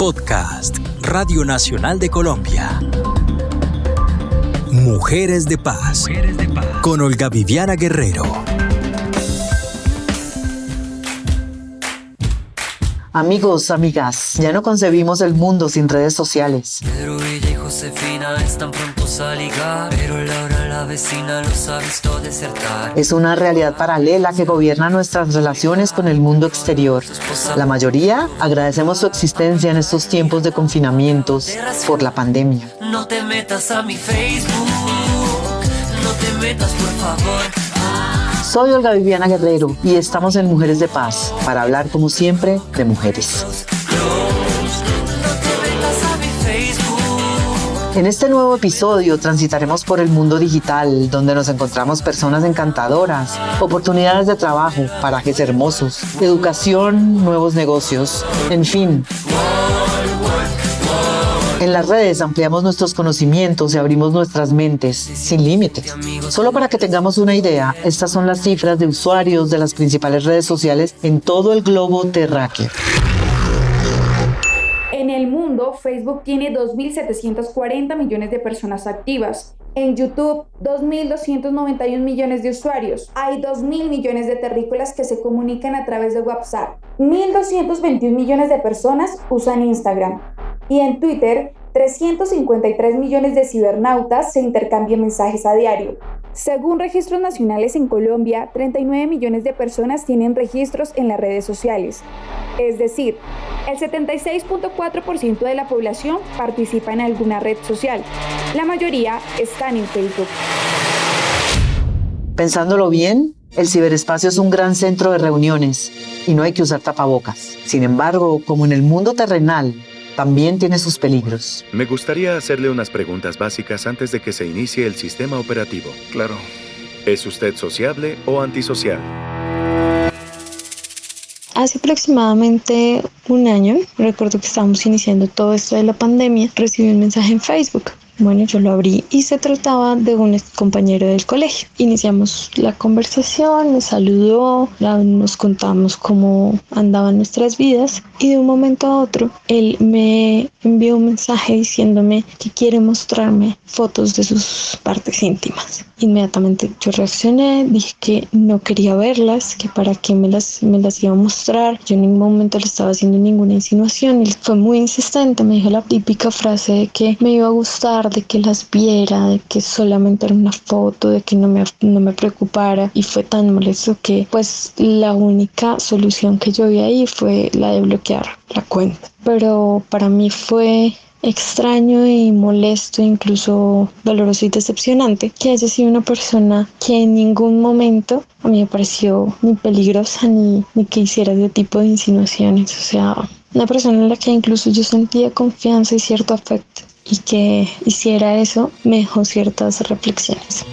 Podcast Radio Nacional de Colombia. Mujeres de Paz. Con Olga Viviana Guerrero. Amigos, amigas, ya no concebimos el mundo sin redes sociales. Pedro, ella y Josefina están prontos a ligar, pero Laura, la vecina, los ha visto desertar. Es una realidad paralela que gobierna nuestras relaciones con el mundo exterior. La mayoría agradecemos su existencia en estos tiempos de confinamientos por la pandemia. No te metas a mi Facebook, no te metas por favor. Soy Olga Viviana Guerrero y estamos en Mujeres de Paz para hablar como siempre de mujeres. En este nuevo episodio transitaremos por el mundo digital, donde nos encontramos personas encantadoras, oportunidades de trabajo, parajes hermosos, educación, nuevos negocios, en fin. En las redes ampliamos nuestros conocimientos y abrimos nuestras mentes sin límites. Solo para que tengamos una idea, estas son las cifras de usuarios de las principales redes sociales en todo el globo terráqueo. Facebook tiene 2.740 millones de personas activas. En YouTube, 2.291 millones de usuarios. Hay 2.000 millones de terrícolas que se comunican a través de WhatsApp. 1.221 millones de personas usan Instagram. Y en Twitter, 353 millones de cibernautas se intercambian mensajes a diario. Según registros nacionales en Colombia, 39 millones de personas tienen registros en las redes sociales. Es decir, el 76.4% de la población participa en alguna red social. La mayoría están en Facebook. Pensándolo bien, el ciberespacio es un gran centro de reuniones y no hay que usar tapabocas. Sin embargo, como en el mundo terrenal, también tiene sus peligros. Me gustaría hacerle unas preguntas básicas antes de que se inicie el sistema operativo. Claro. ¿Es usted sociable o antisocial? Hace aproximadamente un año, recuerdo que estábamos iniciando todo esto de la pandemia, recibí un mensaje en Facebook. Bueno, yo lo abrí y se trataba de un compañero del colegio. Iniciamos la conversación, me saludó, nos contamos cómo andaban nuestras vidas y de un momento a otro él me envió un mensaje diciéndome que quiere mostrarme fotos de sus partes íntimas. Inmediatamente yo reaccioné, dije que no quería verlas, que para qué me las, me las iba a mostrar. Yo en ningún momento le estaba haciendo ninguna insinuación. Él fue muy insistente, me dijo la típica frase de que me iba a gustar, de que las viera, de que solamente era una foto, de que no me, no me preocupara. Y fue tan molesto que pues la única solución que yo vi ahí fue la de bloquear la cuenta. Pero para mí fue extraño y molesto, incluso doloroso y decepcionante, que haya sido una persona que en ningún momento a mí me pareció ni peligrosa ni, ni que hiciera ese tipo de insinuaciones. O sea, una persona en la que incluso yo sentía confianza y cierto afecto. Y que hiciera eso me dejó ciertas reflexiones.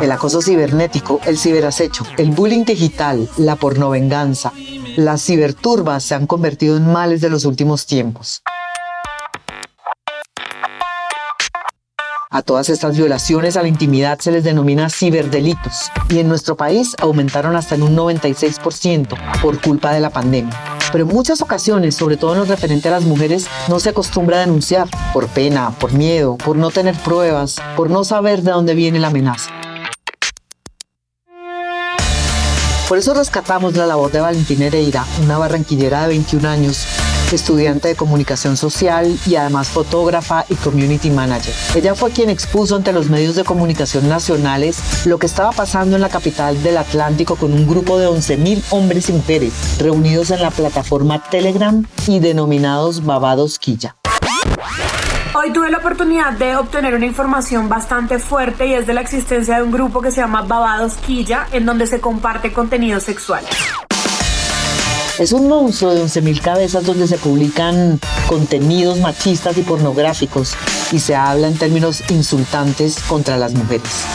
El acoso cibernético, el ciberacecho, el bullying digital, la pornovenganza, las ciberturbas se han convertido en males de los últimos tiempos. A todas estas violaciones a la intimidad se les denomina ciberdelitos y en nuestro país aumentaron hasta en un 96% por culpa de la pandemia. Pero en muchas ocasiones, sobre todo en lo referente a las mujeres, no se acostumbra a denunciar por pena, por miedo, por no tener pruebas, por no saber de dónde viene la amenaza. Por eso rescatamos la labor de Valentina Hereira, una barranquillera de 21 años, estudiante de comunicación social y además fotógrafa y community manager. Ella fue quien expuso ante los medios de comunicación nacionales lo que estaba pasando en la capital del Atlántico con un grupo de 11.000 hombres y mujeres reunidos en la plataforma Telegram y denominados Babados Quilla. Hoy tuve la oportunidad de obtener una información bastante fuerte y es de la existencia de un grupo que se llama Babados Quilla, en donde se comparte contenido sexual. Es un monstruo de 11.000 cabezas donde se publican contenidos machistas y pornográficos y se habla en términos insultantes contra las mujeres.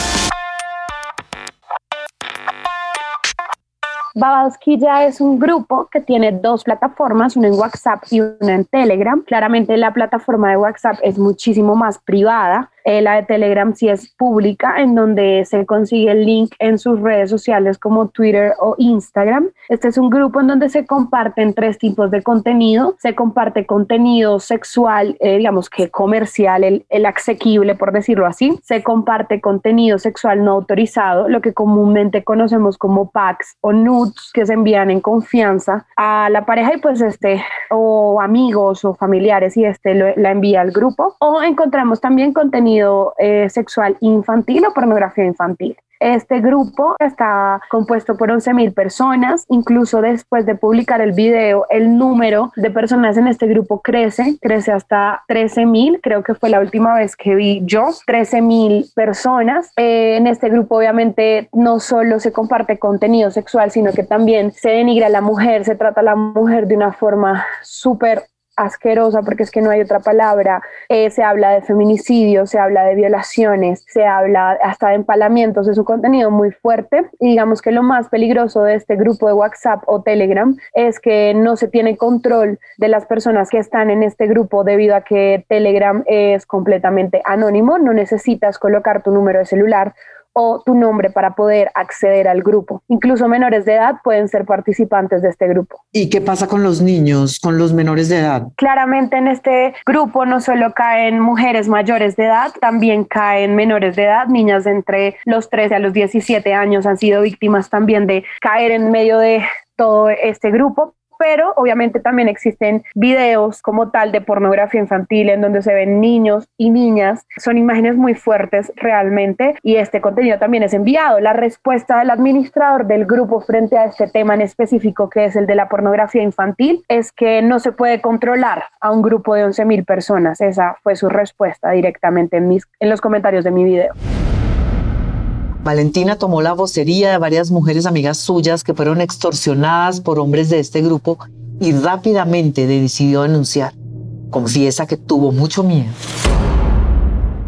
Babadosquilla es un grupo que tiene dos plataformas, una en WhatsApp y una en Telegram. Claramente la plataforma de WhatsApp es muchísimo más privada. Eh, la de Telegram sí es pública, en donde se consigue el link en sus redes sociales como Twitter o Instagram. Este es un grupo en donde se comparten tres tipos de contenido. Se comparte contenido sexual, eh, digamos que comercial, el, el asequible, por decirlo así. Se comparte contenido sexual no autorizado, lo que comúnmente conocemos como packs o nudes que se envían en confianza a la pareja y pues este, o amigos o familiares y este la envía al grupo. O encontramos también contenido eh, sexual infantil o pornografía infantil. Este grupo está compuesto por 11.000 personas. Incluso después de publicar el video, el número de personas en este grupo crece, crece hasta 13.000. Creo que fue la última vez que vi yo, 13.000 personas. Eh, en este grupo obviamente no solo se comparte contenido sexual, sino que también se denigra a la mujer, se trata a la mujer de una forma súper asquerosa, porque es que no hay otra palabra. Eh, se habla de feminicidio, se habla de violaciones, se habla hasta de empalamientos. Es un contenido muy fuerte. Y digamos que lo más peligroso de este grupo de WhatsApp o Telegram es que no se tiene control de las personas que están en este grupo debido a que Telegram es completamente anónimo. No necesitas colocar tu número de celular o tu nombre para poder acceder al grupo. Incluso menores de edad pueden ser participantes de este grupo. ¿Y qué pasa con los niños, con los menores de edad? Claramente en este grupo no solo caen mujeres mayores de edad, también caen menores de edad, niñas de entre los 13 a los 17 años han sido víctimas también de caer en medio de todo este grupo, pero obviamente también existen videos como tal de pornografía infantil en donde se ven niños y niñas. Son imágenes muy fuertes realmente y este contenido también es enviado. La respuesta del administrador del grupo frente a este tema en específico, que es el de la pornografía infantil, es que no se puede controlar a un grupo de 11.000 personas. Esa fue su respuesta directamente en, mis, en los comentarios de mi video. Valentina tomó la vocería de varias mujeres amigas suyas que fueron extorsionadas por hombres de este grupo y rápidamente decidió denunciar. Confiesa que tuvo mucho miedo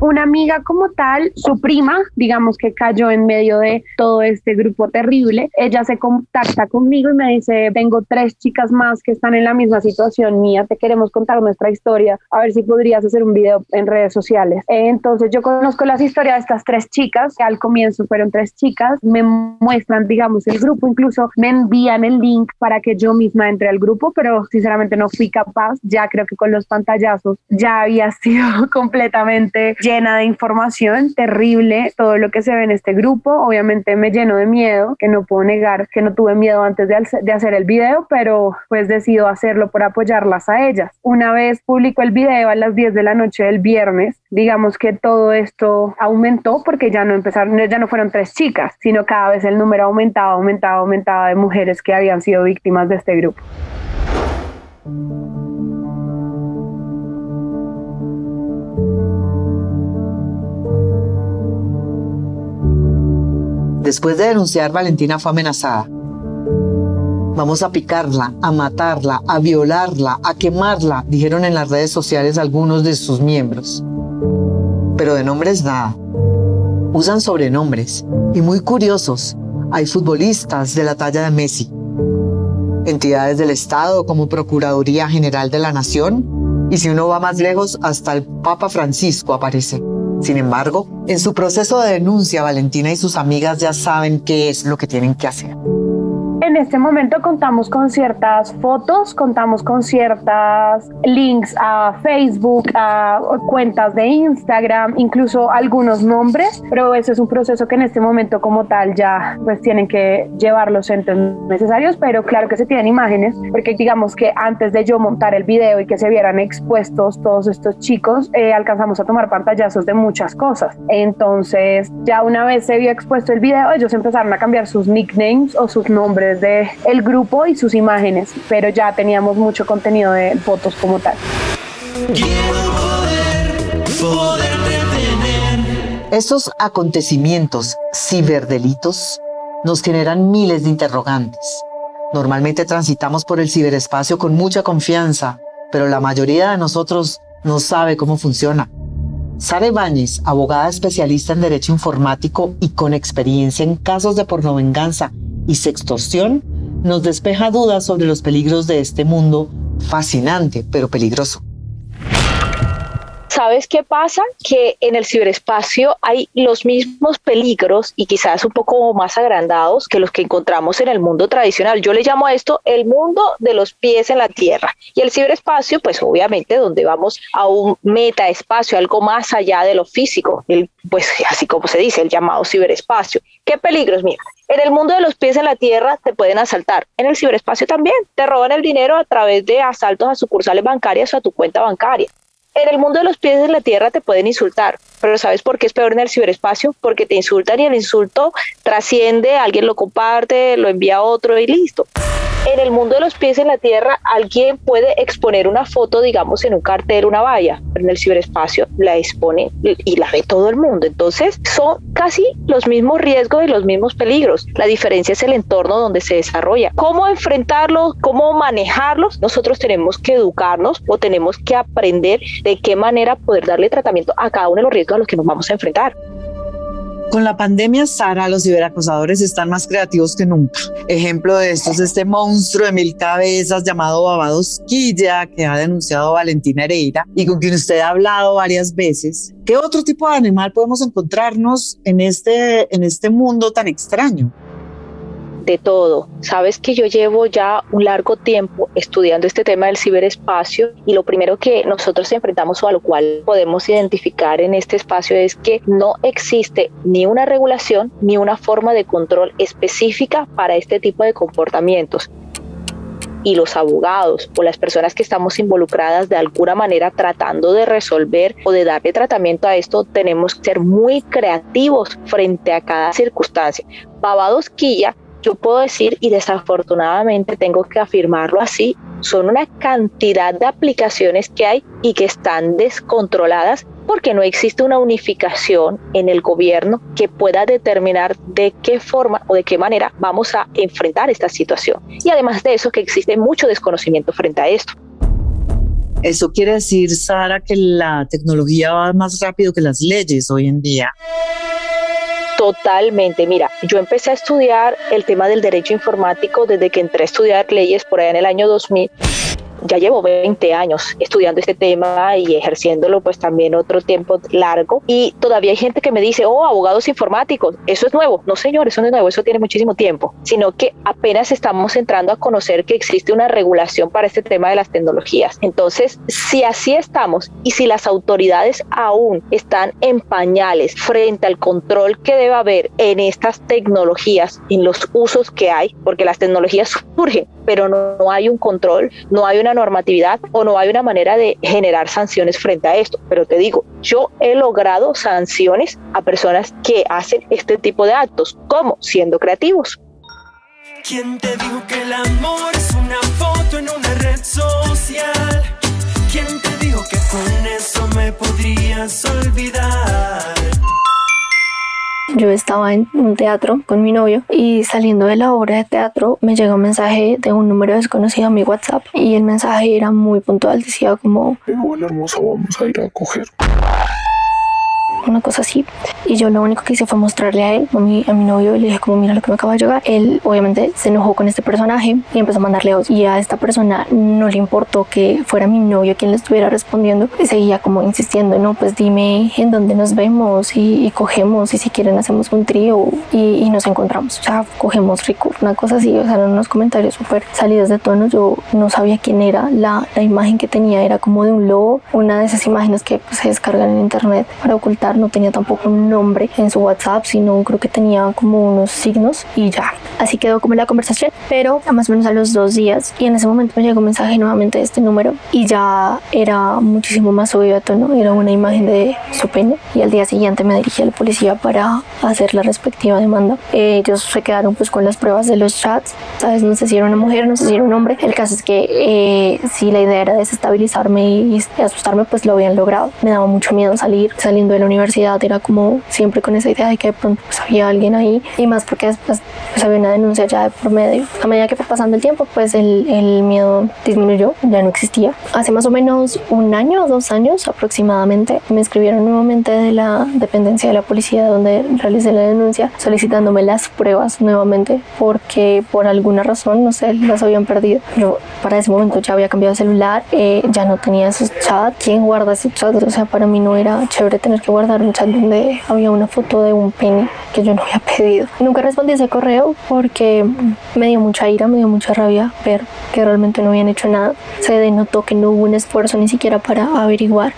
una amiga como tal, su prima, digamos que cayó en medio de todo este grupo terrible, ella se contacta conmigo y me dice, tengo tres chicas más que están en la misma situación mía, te queremos contar nuestra historia, a ver si podrías hacer un video en redes sociales. Entonces yo conozco las historias de estas tres chicas, que al comienzo fueron tres chicas, me muestran, digamos, el grupo, incluso me envían el link para que yo misma entre al grupo, pero sinceramente no fui capaz, ya creo que con los pantallazos ya había sido completamente llena de información terrible, todo lo que se ve en este grupo. Obviamente me lleno de miedo, que no puedo negar que no tuve miedo antes de, de hacer el video, pero pues decido hacerlo por apoyarlas a ellas. Una vez publicó el video a las 10 de la noche del viernes, digamos que todo esto aumentó porque ya no empezaron, ya no fueron tres chicas, sino cada vez el número aumentaba, aumentaba, aumentaba de mujeres que habían sido víctimas de este grupo. Después de denunciar, Valentina fue amenazada. Vamos a picarla, a matarla, a violarla, a quemarla, dijeron en las redes sociales algunos de sus miembros. Pero de nombres nada. Usan sobrenombres. Y muy curiosos, hay futbolistas de la talla de Messi, entidades del Estado como Procuraduría General de la Nación, y si uno va más lejos, hasta el Papa Francisco aparece. Sin embargo, en su proceso de denuncia, Valentina y sus amigas ya saben qué es lo que tienen que hacer. En este momento contamos con ciertas fotos, contamos con ciertas links a Facebook, a cuentas de Instagram, incluso algunos nombres, pero ese es un proceso que en este momento como tal ya pues tienen que llevar los entes necesarios, pero claro que se tienen imágenes, porque digamos que antes de yo montar el video y que se vieran expuestos todos estos chicos, eh, alcanzamos a tomar pantallazos de muchas cosas. Entonces ya una vez se vio expuesto el video, ellos empezaron a cambiar sus nicknames o sus nombres de el grupo y sus imágenes, pero ya teníamos mucho contenido de fotos como tal. Estos acontecimientos ciberdelitos nos generan miles de interrogantes. Normalmente transitamos por el ciberespacio con mucha confianza, pero la mayoría de nosotros no sabe cómo funciona. Sara Báñez, abogada especialista en Derecho Informático y con experiencia en casos de pornovenganza y sextorsión nos despeja dudas sobre los peligros de este mundo fascinante pero peligroso. ¿Sabes qué pasa? Que en el ciberespacio hay los mismos peligros y quizás un poco más agrandados que los que encontramos en el mundo tradicional. Yo le llamo a esto el mundo de los pies en la tierra. Y el ciberespacio, pues obviamente donde vamos a un metaespacio, algo más allá de lo físico, el, pues así como se dice, el llamado ciberespacio. ¿Qué peligros? Mira, en el mundo de los pies en la tierra te pueden asaltar. En el ciberespacio también. Te roban el dinero a través de asaltos a sucursales bancarias o a tu cuenta bancaria. En el mundo de los pies en la tierra te pueden insultar, pero ¿sabes por qué es peor en el ciberespacio? Porque te insultan y el insulto trasciende, alguien lo comparte, lo envía a otro y listo en el mundo de los pies en la tierra alguien puede exponer una foto, digamos, en un cartel, una valla, pero en el ciberespacio la expone y la ve todo el mundo. Entonces son casi los mismos riesgos y los mismos peligros. La diferencia es el entorno donde se desarrolla. ¿Cómo enfrentarlos? ¿Cómo manejarlos? Nosotros tenemos que educarnos o tenemos que aprender de qué manera poder darle tratamiento a cada uno de los riesgos a los que nos vamos a enfrentar. Con la pandemia, Sara, los ciberacosadores están más creativos que nunca. Ejemplo de esto es este monstruo de mil cabezas llamado Babados Quilla, que ha denunciado Valentina Hereira y con quien usted ha hablado varias veces. ¿Qué otro tipo de animal podemos encontrarnos en este, en este mundo tan extraño? Todo. Sabes que yo llevo ya un largo tiempo estudiando este tema del ciberespacio y lo primero que nosotros enfrentamos o a lo cual podemos identificar en este espacio es que no existe ni una regulación ni una forma de control específica para este tipo de comportamientos y los abogados o las personas que estamos involucradas de alguna manera tratando de resolver o de darle tratamiento a esto, tenemos que ser muy creativos frente a cada circunstancia. Babados Quilla yo puedo decir, y desafortunadamente tengo que afirmarlo así, son una cantidad de aplicaciones que hay y que están descontroladas porque no existe una unificación en el gobierno que pueda determinar de qué forma o de qué manera vamos a enfrentar esta situación. Y además de eso, que existe mucho desconocimiento frente a esto. Eso quiere decir, Sara, que la tecnología va más rápido que las leyes hoy en día. Totalmente. Mira, yo empecé a estudiar el tema del derecho informático desde que entré a estudiar leyes por allá en el año 2000 ya llevo 20 años estudiando este tema y ejerciéndolo pues también otro tiempo largo y todavía hay gente que me dice, oh, abogados informáticos, eso es nuevo. No, señor, eso no es nuevo, eso tiene muchísimo tiempo, sino que apenas estamos entrando a conocer que existe una regulación para este tema de las tecnologías. Entonces, si así estamos y si las autoridades aún están en pañales frente al control que debe haber en estas tecnologías, en los usos que hay, porque las tecnologías surgen, pero no, hay un control, no hay una normatividad o no hay una manera de generar sanciones frente a esto. Pero te digo, yo he logrado sanciones a personas que hacen este tipo de actos, como siendo creativos. ¿Quién te dijo que el amor es una foto en una red social? ¿Quién te dijo que con eso me podrías olvidar? Yo estaba en un teatro con mi novio y saliendo de la obra de teatro me llegó un mensaje de un número desconocido a mi WhatsApp y el mensaje era muy puntual, decía como... Bueno, hermosa, vamos a ir a coger una cosa así. Y yo lo único que hice fue mostrarle a él, a mi, a mi novio, y le dije como mira lo que me acaba de llegar. Él obviamente se enojó con este personaje y empezó a mandarle audio. Y a esta persona no le importó que fuera mi novio quien le estuviera respondiendo. Y seguía como insistiendo, no, pues dime en dónde nos vemos y, cogemos y si quieren hacemos un trío y, nos encontramos. O sea, cogemos rico, una cosa así. O sea, eran unos comentarios súper salidos de tono. Yo no sabía quién era. La, la imagen que tenía era como de un lobo, una de esas imágenes que pues, se descargan en internet para ocultar no tenía tampoco un nombre en su WhatsApp, sino creo que tenía como unos signos y ya. Así quedó como la conversación, pero más o menos a los dos días y en ese momento me llegó un mensaje nuevamente de este número y ya era muchísimo más obvio a tono, era una imagen de su pene y al día siguiente me dirigí a la policía para hacer la respectiva demanda. ellos se quedaron pues con las pruebas de los chats, sabes, no sé si era una mujer, no sé si era un hombre. El caso es que eh, si la idea era desestabilizarme y asustarme, pues lo habían logrado. Me daba mucho miedo salir, saliendo de la universidad era como siempre con esa idea de que de pronto pues, había alguien ahí y más porque después pues, había una denuncia ya de por medio. A medida que fue pasando el tiempo, pues el, el miedo disminuyó, ya no existía. Hace más o menos un año o dos años aproximadamente me escribieron nuevamente de la dependencia de la policía donde realicé la denuncia solicitándome las pruebas nuevamente porque por alguna razón, no sé, las habían perdido. Yo para ese momento ya había cambiado de celular, eh, ya no tenía esos chats. ¿Quién guarda esos chats? O sea, para mí no era chévere tener que guardar un chat donde había una foto de un pene que yo no había pedido. Nunca respondí ese correo porque me dio mucha ira, me dio mucha rabia ver que realmente no habían hecho nada. Se denotó que no hubo un esfuerzo ni siquiera para averiguar.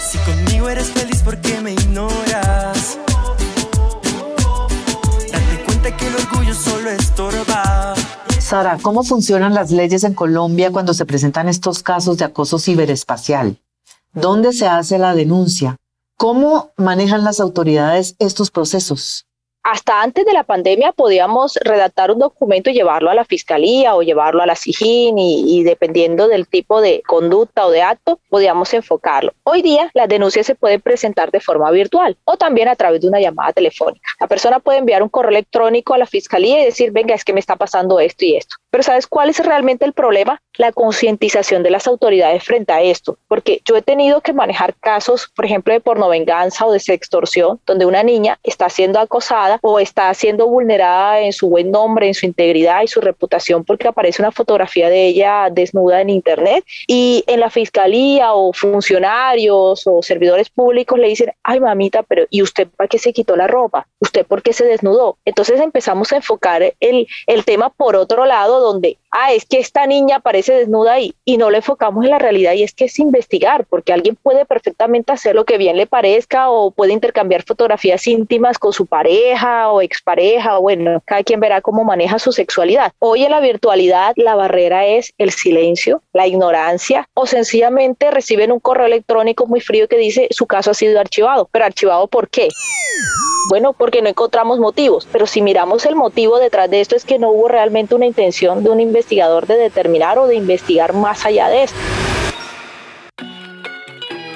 Si conmigo eres feliz porque me ignoras. Date cuenta que el orgullo solo estorba. Sara, ¿cómo funcionan las leyes en Colombia cuando se presentan estos casos de acoso ciberespacial? ¿Dónde se hace la denuncia? ¿Cómo manejan las autoridades estos procesos? Hasta antes de la pandemia podíamos redactar un documento y llevarlo a la fiscalía o llevarlo a la SIGIN y, dependiendo del tipo de conducta o de acto, podíamos enfocarlo. Hoy día las denuncias se pueden presentar de forma virtual o también a través de una llamada telefónica. La persona puede enviar un correo electrónico a la fiscalía y decir, venga, es que me está pasando esto y esto. Pero ¿sabes cuál es realmente el problema? La concientización de las autoridades frente a esto. Porque yo he tenido que manejar casos, por ejemplo, de pornovenganza o de sextorsión, donde una niña está siendo acosada o está siendo vulnerada en su buen nombre, en su integridad y su reputación porque aparece una fotografía de ella desnuda en internet y en la fiscalía o funcionarios o servidores públicos le dicen, ay mamita, pero ¿y usted para qué se quitó la ropa? ¿Usted por qué se desnudó? Entonces empezamos a enfocar el, el tema por otro lado donde, ah, es que esta niña aparece desnuda ahí y no le enfocamos en la realidad y es que es investigar, porque alguien puede perfectamente hacer lo que bien le parezca o puede intercambiar fotografías íntimas con su pareja o expareja, o bueno, cada quien verá cómo maneja su sexualidad. Hoy en la virtualidad la barrera es el silencio, la ignorancia o sencillamente reciben un correo electrónico muy frío que dice su caso ha sido archivado, pero archivado ¿por qué? Bueno, porque no encontramos motivos, pero si miramos el motivo detrás de esto es que no hubo realmente una intención de un investigador de determinar o de investigar más allá de esto.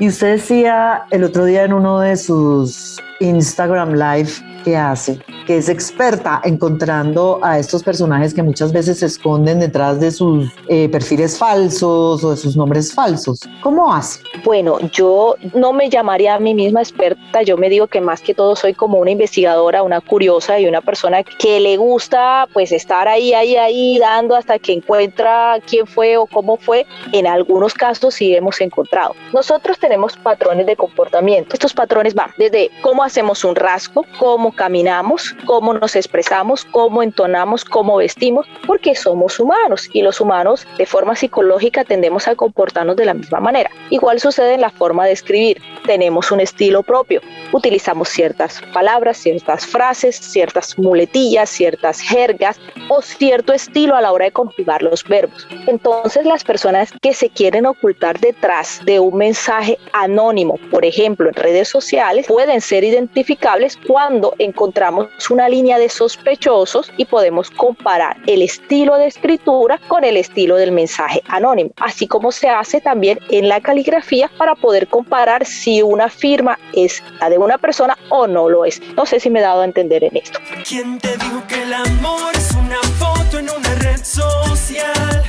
Y usted decía el otro día en uno de sus Instagram Live que hace, que es experta encontrando a estos personajes que muchas veces se esconden detrás de sus eh, perfiles falsos o de sus nombres falsos. ¿Cómo hace? Bueno, yo no me llamaría a mí misma experta, yo me digo que más que todo soy como una investigadora, una curiosa y una persona que le gusta pues estar ahí, ahí, ahí, dando hasta que encuentra quién fue o cómo fue. En algunos casos sí hemos encontrado. Nosotros tenemos patrones de comportamiento. Estos patrones van desde cómo hacemos un rasgo, cómo caminamos, cómo nos expresamos, cómo entonamos, cómo vestimos, porque somos humanos y los humanos de forma psicológica tendemos a comportarnos de la misma manera. Igual sucede en la forma de escribir. Tenemos un estilo propio. Utilizamos ciertas palabras, ciertas frases, ciertas muletillas, ciertas jergas o cierto estilo a la hora de conjugar los verbos. Entonces las personas que se quieren ocultar detrás de un mensaje anónimo, por ejemplo en redes sociales, pueden ser identificables cuando encontramos una línea de sospechosos y podemos comparar el estilo de escritura con el estilo del mensaje anónimo, así como se hace también en la caligrafía para poder comparar si una firma es la de una persona o no lo es. No sé si me he dado a entender en esto. ¿Quién te dijo que el amor es una foto en una red social?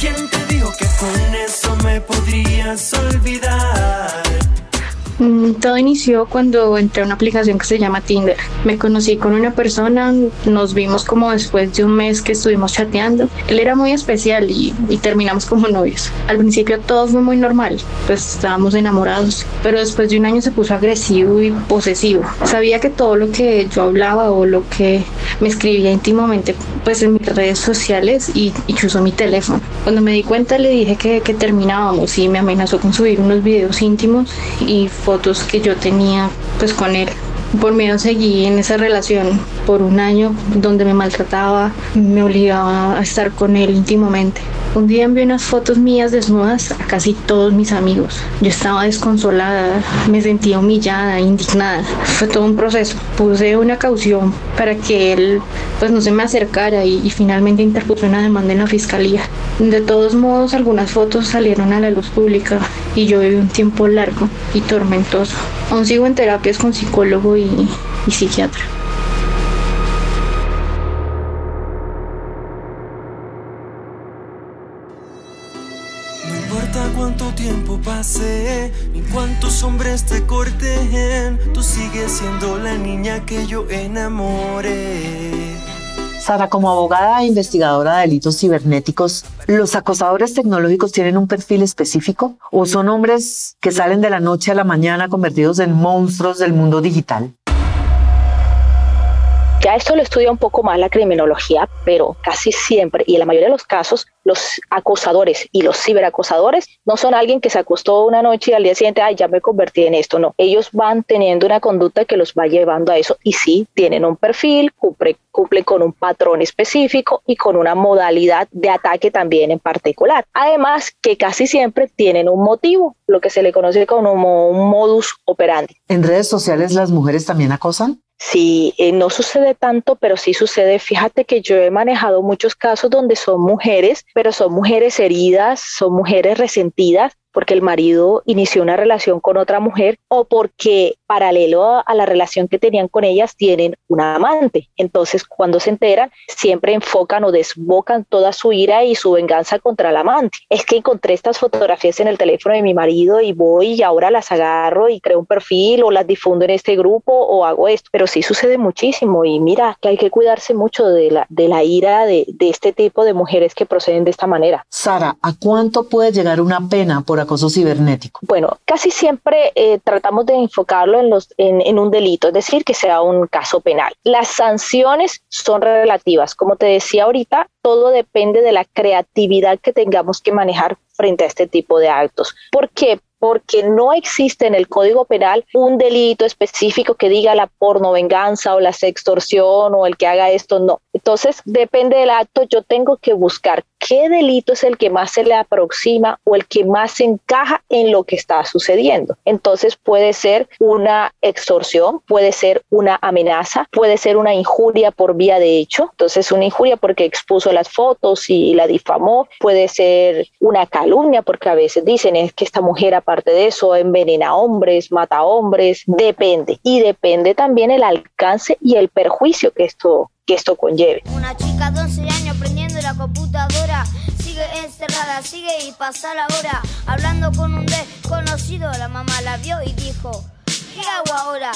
¿Quién te dijo que con eso me podrías olvidar? Mm, todo inició cuando entré a una aplicación que se llama Tinder. Me conocí con una persona, nos vimos como después de un mes que estuvimos chateando. Él era muy especial y, terminamos como novios. Al principio todo fue muy normal, pues estábamos enamorados, pero después de un año se puso agresivo y posesivo. Sabía que todo lo que yo hablaba o lo que me escribía íntimamente pues en mis redes sociales y, y usó mi teléfono. Cuando me di cuenta le dije que, que terminábamos y me amenazó con subir unos videos íntimos y fotos que yo tenía pues con él. Por miedo seguí en esa relación por un año donde me maltrataba, me obligaba a estar con él íntimamente. Un día envié unas fotos mías desnudas a casi todos mis amigos. Yo estaba desconsolada, me sentía humillada, indignada. Fue todo un proceso. Puse una caución para que él pues no se me acercara y, y finalmente interpuse una demanda en la fiscalía. De todos modos, algunas fotos salieron a la luz pública y yo viví un tiempo largo y tormentoso. Aún sigo en terapias con psicólogo y, y psiquiatra. Tiempo pase, ni cuántos hombres te corten, tú sigues siendo la niña que yo enamoré. Sara, como abogada e investigadora de delitos cibernéticos, ¿los acosadores tecnológicos tienen un perfil específico o son hombres que salen de la noche a la mañana convertidos en monstruos del mundo digital? Ya esto lo estudia un poco más la criminología, pero casi siempre y en la mayoría de los casos, los acosadores y los ciberacosadores no son alguien que se acostó una noche y al día siguiente, ay, ya me convertí en esto. No, ellos van teniendo una conducta que los va llevando a eso y sí, tienen un perfil, cumple, cumplen con un patrón específico y con una modalidad de ataque también en particular. Además, que casi siempre tienen un motivo, lo que se le conoce como un modus operandi. ¿En redes sociales las mujeres también acosan? Sí, eh, no sucede tanto, pero sí sucede. Fíjate que yo he manejado muchos casos donde son mujeres, pero son mujeres heridas, son mujeres resentidas porque el marido inició una relación con otra mujer o porque paralelo a, la relación que tenían con ellas tienen una amante. Entonces, cuando se enteran, siempre enfocan o desbocan toda su ira y su venganza contra el amante. Es que encontré estas fotografías en el teléfono de mi marido y voy y ahora las agarro y creo un perfil o las difundo en este grupo o hago esto. Pero sí sucede muchísimo y mira que hay que cuidarse mucho de la, de la ira de, de este tipo de mujeres que proceden de esta manera. Sara, ¿a cuánto puede llegar una pena por cibernético? Bueno, casi siempre eh, tratamos de enfocarlo en, los, en, un delito, es decir, que sea un caso penal. Las sanciones son relativas. Como te decía ahorita, todo depende de la creatividad que tengamos que manejar frente a este tipo de actos. ¿Por qué? Porque no existe en el Código Penal un delito específico que diga la porno venganza o la sextorsión o el que haga esto, no. Entonces, depende del acto, yo tengo que buscar qué delito es el que más se le aproxima o el que más se encaja en lo que está sucediendo. Entonces, puede ser una extorsión, puede ser una amenaza, puede ser una injuria por vía de hecho. Entonces, una injuria porque expuso las fotos y la difamó, puede ser una calumnia porque a veces dicen es que esta mujer aparte de eso envenena hombres, mata hombres, depende. Y depende también el alcance y el perjuicio que esto que esto conlleve. Una chica de 11 años aprendiendo la computadora, sigue encerrada, sigue y pasa la hora, hablando con un desconocido, la mamá la vio y dijo, ¿qué hago ahora?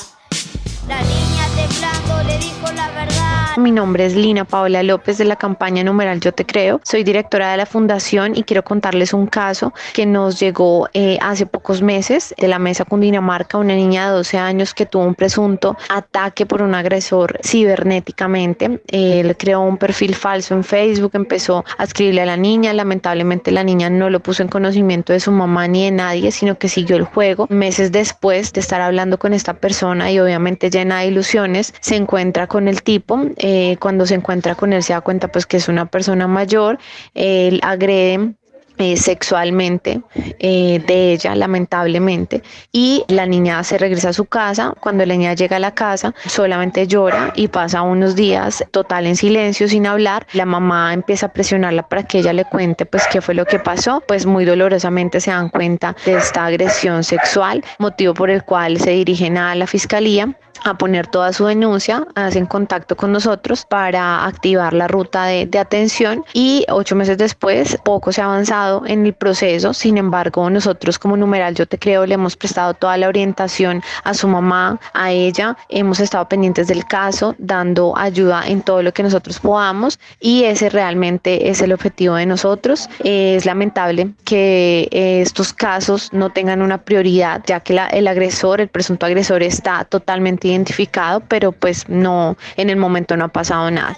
La niña temblando le dijo la verdad. Mi nombre es Lina Paola López de la campaña numeral Yo Te Creo. Soy directora de la fundación y quiero contarles un caso que nos llegó eh, hace pocos meses de la mesa Cundinamarca, una niña de 12 años que tuvo un presunto ataque por un agresor cibernéticamente. Él creó un perfil falso en Facebook, empezó a escribirle a la niña. Lamentablemente la niña no lo puso en conocimiento de su mamá ni de nadie, sino que siguió el juego. Meses después de estar hablando con esta persona y obviamente llena de ilusiones, se encuentra con el tipo, eh, cuando se encuentra con él se da cuenta pues que es una persona mayor, él agrede eh, sexualmente eh, de ella, lamentablemente, y la niña se regresa a su casa. Cuando la niña llega a la casa, solamente llora y pasa unos días total en silencio, sin hablar. La mamá empieza a presionarla para que ella le cuente, pues, qué fue lo que pasó. Pues, muy dolorosamente se dan cuenta de esta agresión sexual, motivo por el cual se dirigen a la fiscalía a poner toda su denuncia, hacen contacto con nosotros para activar la ruta de, de, atención y ocho meses después poco se ha avanzado en el proceso, sin embargo nosotros como numeral yo te creo le hemos prestado toda la orientación a su mamá, a ella, hemos estado pendientes del caso, dando ayuda en todo lo que nosotros podamos y ese realmente es el objetivo de nosotros. Es lamentable que estos casos no tengan una prioridad ya que el agresor, el presunto agresor está totalmente identificado, pero pues no, en el momento no ha pasado nada.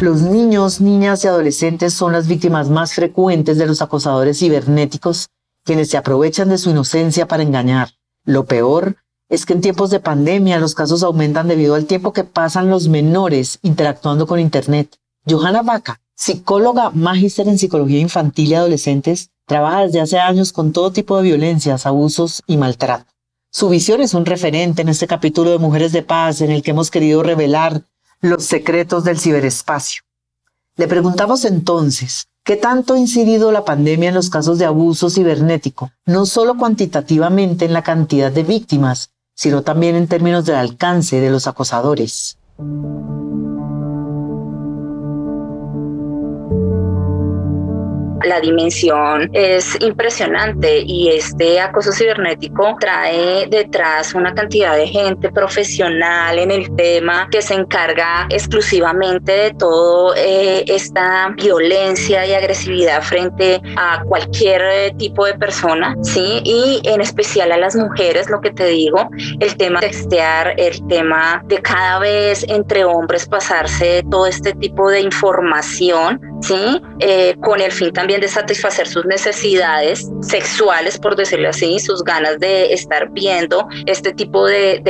Los niños, niñas y adolescentes son las víctimas más frecuentes de los acosadores cibernéticos quienes se aprovechan de su inocencia para engañar. Lo peor es que en tiempos de pandemia los casos aumentan debido al tiempo que pasan los menores interactuando con Internet. Johanna Vaca, psicóloga magíster en psicología infantil y adolescentes, trabaja desde hace años con todo tipo de violencias, abusos y maltrato. Su visión es un referente en este capítulo de Mujeres de Paz en el que hemos querido revelar los secretos del ciberespacio. Le preguntamos entonces, ¿qué tanto ha incidido la pandemia en los casos de abuso cibernético, no solo cuantitativamente en la cantidad de víctimas, sino también en términos del alcance de los acosadores? La dimensión es impresionante y este acoso cibernético trae detrás una cantidad de gente profesional en el tema que se encarga exclusivamente de todo eh, esta violencia y agresividad frente a cualquier eh, tipo de persona, ¿sí? Y en especial a las mujeres, lo que te digo, el tema de textear, el tema de cada vez entre hombres pasarse todo este tipo de información, ¿sí? Eh, con el fin también de satisfacer sus necesidades sexuales, por decirlo así, sus ganas de estar viendo este tipo de,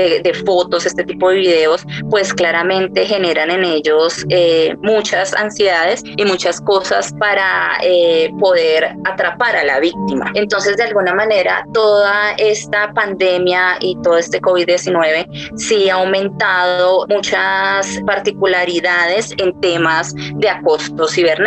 fotos, este tipo de videos, pues claramente generan en ellos eh, muchas ansiedades y muchas cosas para eh, poder atrapar a la víctima. Entonces, de alguna manera, toda esta pandemia y todo este COVID-19 sí ha aumentado muchas particularidades en temas de acoso cibernético.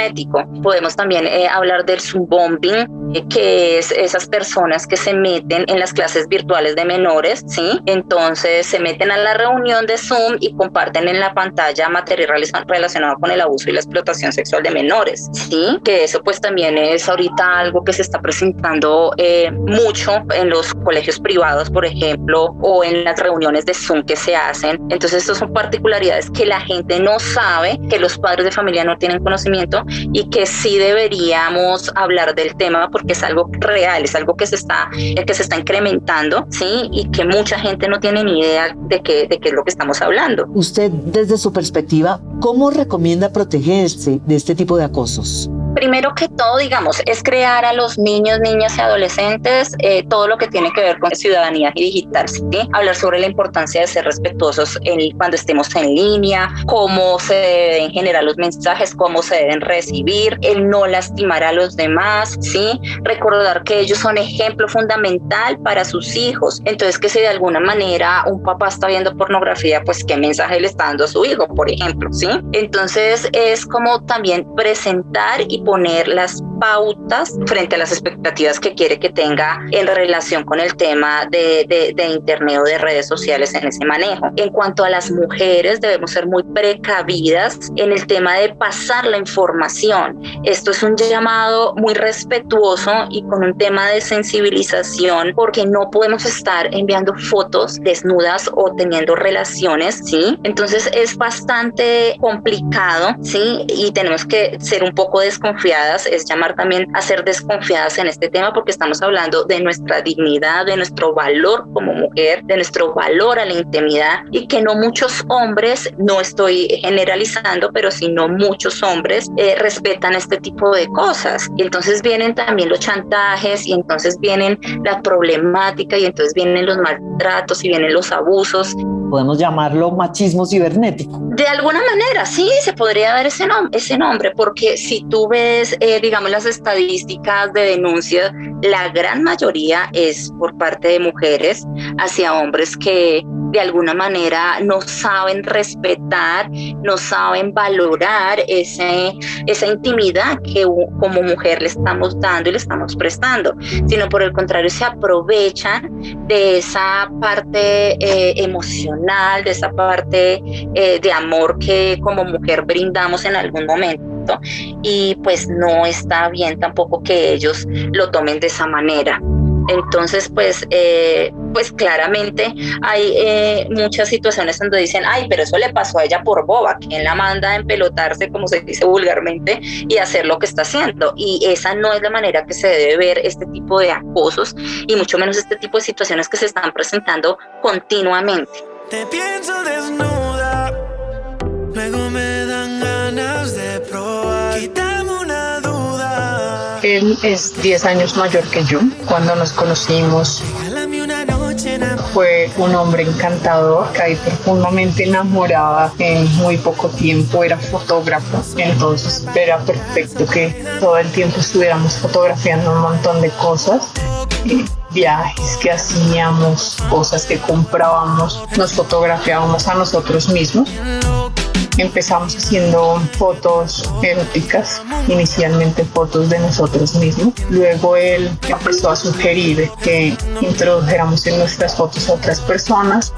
Podemos también eh, hablar del Zoom bombing, eh, que es esas personas que se meten en las clases virtuales de menores, ¿sí? Entonces se meten a la reunión de Zoom y comparten en la pantalla material relacionado con el abuso y la explotación sexual de menores, ¿sí? Que eso pues también es ahorita algo que se está presentando eh, mucho en los colegios privados, por ejemplo, o en las reuniones de Zoom que se hacen. Entonces, estas son particularidades que la gente no sabe, que los padres de familia no tienen conocimiento y que sí deberíamos hablar del tema porque es algo real, es algo que se está, que se está incrementando, ¿sí? Y que mucha gente no tiene ni idea de qué, de qué es lo que estamos hablando. Usted, desde su perspectiva, ¿cómo recomienda protegerse de este tipo de acosos? Primero que todo, digamos, es crear a los niños, niñas y adolescentes eh, todo lo que tiene que ver con ciudadanía digital, ¿sí? Hablar sobre la importancia de ser respetuosos en, cuando estemos en línea, cómo se deben generar los mensajes, cómo se deben recibir, el no lastimar a los demás, ¿sí? Recordar que ellos son ejemplo fundamental para sus hijos. Entonces, que si de alguna manera un papá está viendo pornografía, pues qué mensaje le está dando a su hijo, por ejemplo, ¿sí? Entonces, es como también presentar y poner las pautas frente a las expectativas que quiere que tenga en relación con el tema de, de, Internet o de redes sociales en ese manejo. En cuanto a las mujeres, debemos ser muy precavidas en el tema de pasar la información. Esto es un llamado muy respetuoso y con un tema de sensibilización porque no podemos estar enviando fotos desnudas o teniendo relaciones, ¿sí? Entonces es bastante complicado, ¿sí? Y tenemos que ser un poco desconfiados es llamar también a ser desconfiadas en este tema porque estamos hablando de nuestra dignidad, de nuestro valor como mujer, de nuestro valor a la intimidad y que no muchos hombres, no estoy generalizando, pero si no muchos hombres eh, respetan este tipo de cosas. Y entonces vienen también los chantajes y entonces vienen la problemática y entonces vienen los maltratos y vienen los abusos. Podemos llamarlo machismo cibernético. De alguna manera, sí, se podría dar ese, ese nombre, porque si tú ves eh, digamos, las estadísticas de denuncia, la gran mayoría es por parte de mujeres hacia hombres que de alguna manera no saben respetar, no saben valorar ese, esa intimidad que como mujer le estamos dando y le estamos prestando, sino por el contrario se aprovechan de esa parte eh, emocional, de esa parte eh, de amor que como mujer brindamos en algún momento y pues no está bien tampoco que ellos lo tomen de esa manera. Entonces, pues, eh, pues claramente hay eh, muchas situaciones donde dicen, ay, pero eso le pasó a ella por boba, quien la manda a empelotarse, como se dice vulgarmente, y hacer lo que está haciendo. Y esa no es la manera que se debe ver este tipo de acosos y mucho menos este tipo de situaciones que se están presentando continuamente. Te pienso desnuda, Luego me dan ganas de probar. Quítame una duda. Él es 10 años mayor que yo. Cuando nos conocimos, fue un hombre encantador, caí profundamente enamorada en muy poco tiempo, era fotógrafo, entonces era perfecto que todo el tiempo estuviéramos fotografiando un montón de cosas. Viajes que hacíamos, cosas que comprábamos, nos fotografiábamos a nosotros mismos. Empezamos haciendo fotos eróticas, inicialmente fotos de nosotros mismos. Luego él empezó a sugerir que introdujéramos en nuestras fotos a otras personas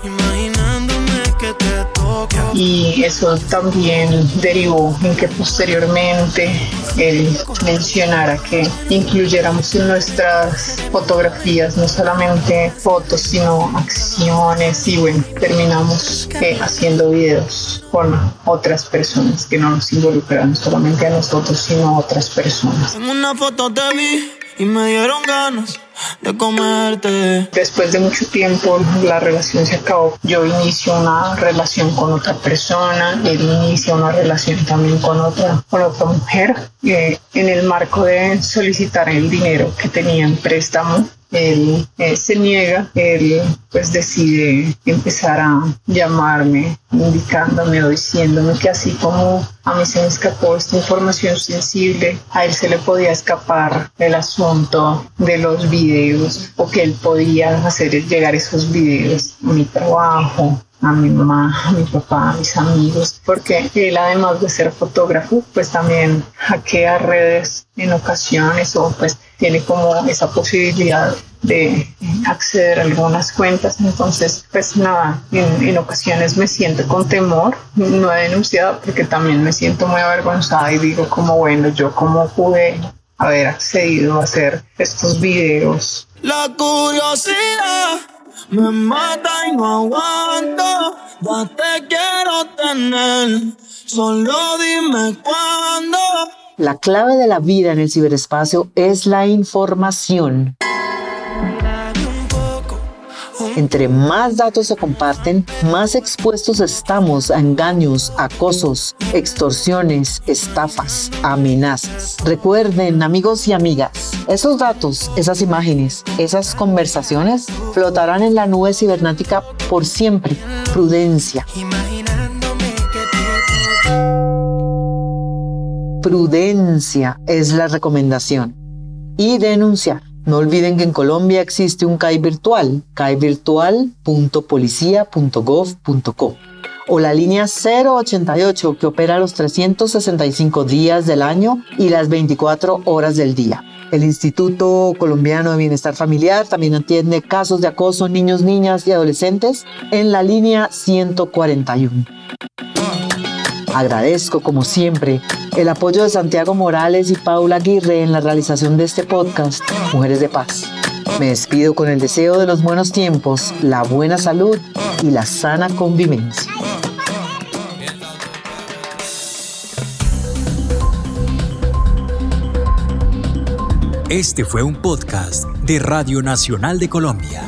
y eso también derivó en que posteriormente él mencionara que incluyéramos en nuestras fotografías no solamente fotos sino acciones y bueno terminamos eh, haciendo videos con otras personas que no nos involucraran solamente a nosotros sino a otras personas. una foto de mí y me dieron ganas de comerte. Después de mucho tiempo la relación se acabó. Yo inicio una relación con otra persona, él inicia una relación también con otra, con otra mujer. Eh, en el marco de solicitar el dinero que tenía en préstamo, él se niega, él pues decide empezar a llamarme, indicándome o diciéndome que así como a mí se me escapó esta información sensible, a él se le podía escapar el asunto de los videos o que él podía hacer llegar esos videos a mi trabajo, a mi mamá, a mi papá, a mis amigos, porque él además de ser fotógrafo, pues también hackea redes en ocasiones o pues tiene como esa posibilidad de acceder a algunas cuentas. Entonces, pues nada, en, en, ocasiones me siento con temor, no he denunciado porque también me siento muy avergonzada y digo como, bueno, yo como pude haber accedido a hacer estos videos. La curiosidad me mata y no aguanto, ya te quiero tener, solo dime cuándo. La clave de la vida en el ciberespacio es la información. Entre más datos se comparten, más expuestos estamos a engaños, acosos, extorsiones, estafas, amenazas. Recuerden, amigos y amigas, esos datos, esas imágenes, esas conversaciones flotarán en la nube cibernética por siempre. Prudencia. Prudencia es la recomendación. Y denunciar. No olviden que en Colombia existe un CAI virtual, caivirtual.policia.gov.co o la línea 088 que opera los 365 días del año y las 24 horas del día. El Instituto Colombiano de Bienestar Familiar también atiende casos de acoso niños, niñas y adolescentes en la línea 141. Agradezco, como siempre, el apoyo de Santiago Morales y Paula Aguirre en la realización de este podcast, Mujeres de Paz. Me despido con el deseo de los buenos tiempos, la buena salud y la sana convivencia. Este fue un podcast de Radio Nacional de Colombia.